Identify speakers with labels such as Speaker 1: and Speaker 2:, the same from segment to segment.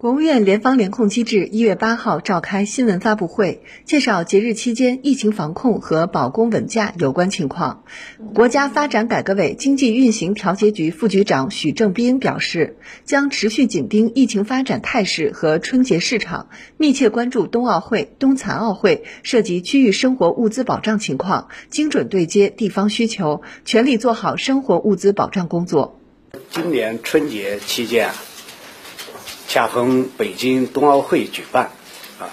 Speaker 1: 国务院联防联控机制一月八号召开新闻发布会，介绍节日期间疫情防控和保供稳价有关情况。国家发展改革委经济运行调节局副局长许正斌表示，将持续紧盯疫情发展态势和春节市场，密切关注冬奥会、冬残奥会涉及区域生活物资保障情况，精准对接地方需求，全力做好生活物资保障工作。
Speaker 2: 今年春节期间。恰逢北京冬奥会举办，啊，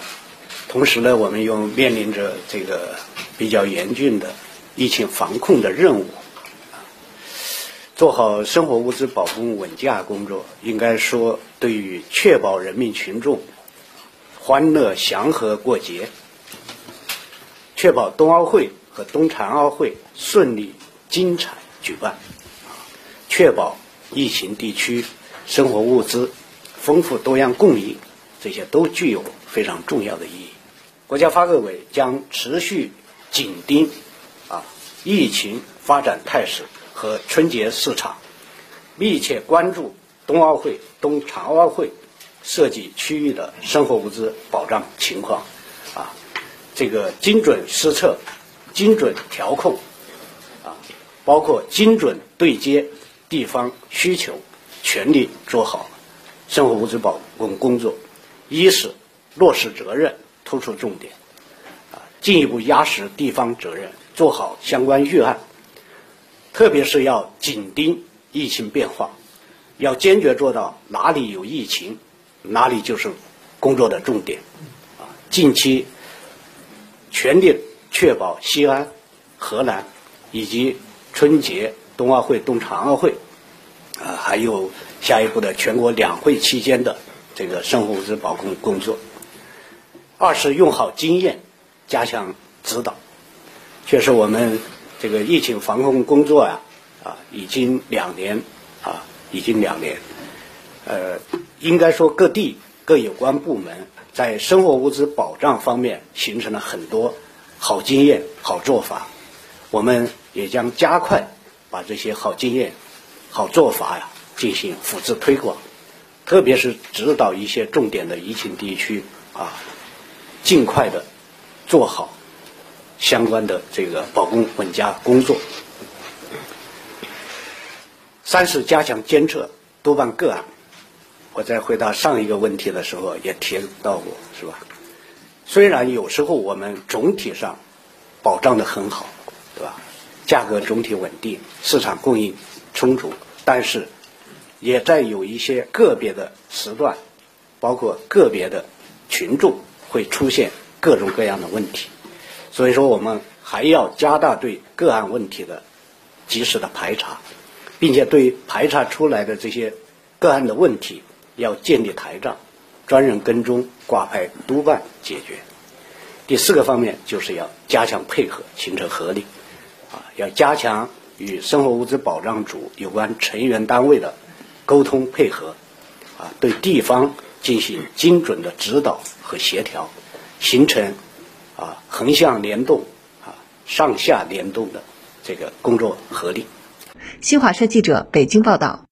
Speaker 2: 同时呢，我们又面临着这个比较严峻的疫情防控的任务，啊，做好生活物资保供稳价工作，应该说对于确保人民群众欢乐祥和过节，确保冬奥会和冬残奥会顺利精彩举办，确保疫情地区生活物资。丰富多样供应，这些都具有非常重要的意义。国家发改委将持续紧盯啊疫情发展态势和春节市场，密切关注冬奥会、冬残奥会涉及区域的生活物资保障情况，啊，这个精准施策、精准调控，啊，包括精准对接地方需求，全力做好。生活物资保供工作，一是落实责任，突出重点，啊，进一步压实地方责任，做好相关预案。特别是要紧盯疫情变化，要坚决做到哪里有疫情，哪里就是工作的重点。啊，近期全力确保西安、河南以及春节、冬奥会、冬残奥会，啊，还有。下一步的全国两会期间的这个生活物资保供工作，二是用好经验，加强指导。确实，我们这个疫情防控工作呀，啊，已经两年，啊，已经两年。呃，应该说各地各有关部门在生活物资保障方面形成了很多好经验、好做法。我们也将加快把这些好经验、好做法呀。进行复制推广，特别是指导一些重点的疫情地区啊，尽快的做好相关的这个保供稳价工作。三是加强监测督办个案。我在回答上一个问题的时候也提到过，是吧？虽然有时候我们总体上保障的很好，对吧？价格总体稳定，市场供应充足，但是。也在有一些个别的时段，包括个别的群众会出现各种各样的问题，所以说我们还要加大对个案问题的及时的排查，并且对排查出来的这些个案的问题要建立台账，专人跟踪挂牌督办解决。第四个方面就是要加强配合，形成合力，啊，要加强与生活物资保障组有关成员单位的。沟通配合，啊，对地方进行精准的指导和协调，形成啊横向联动啊上下联动的这个工作合力。
Speaker 1: 新华社记者北京报道。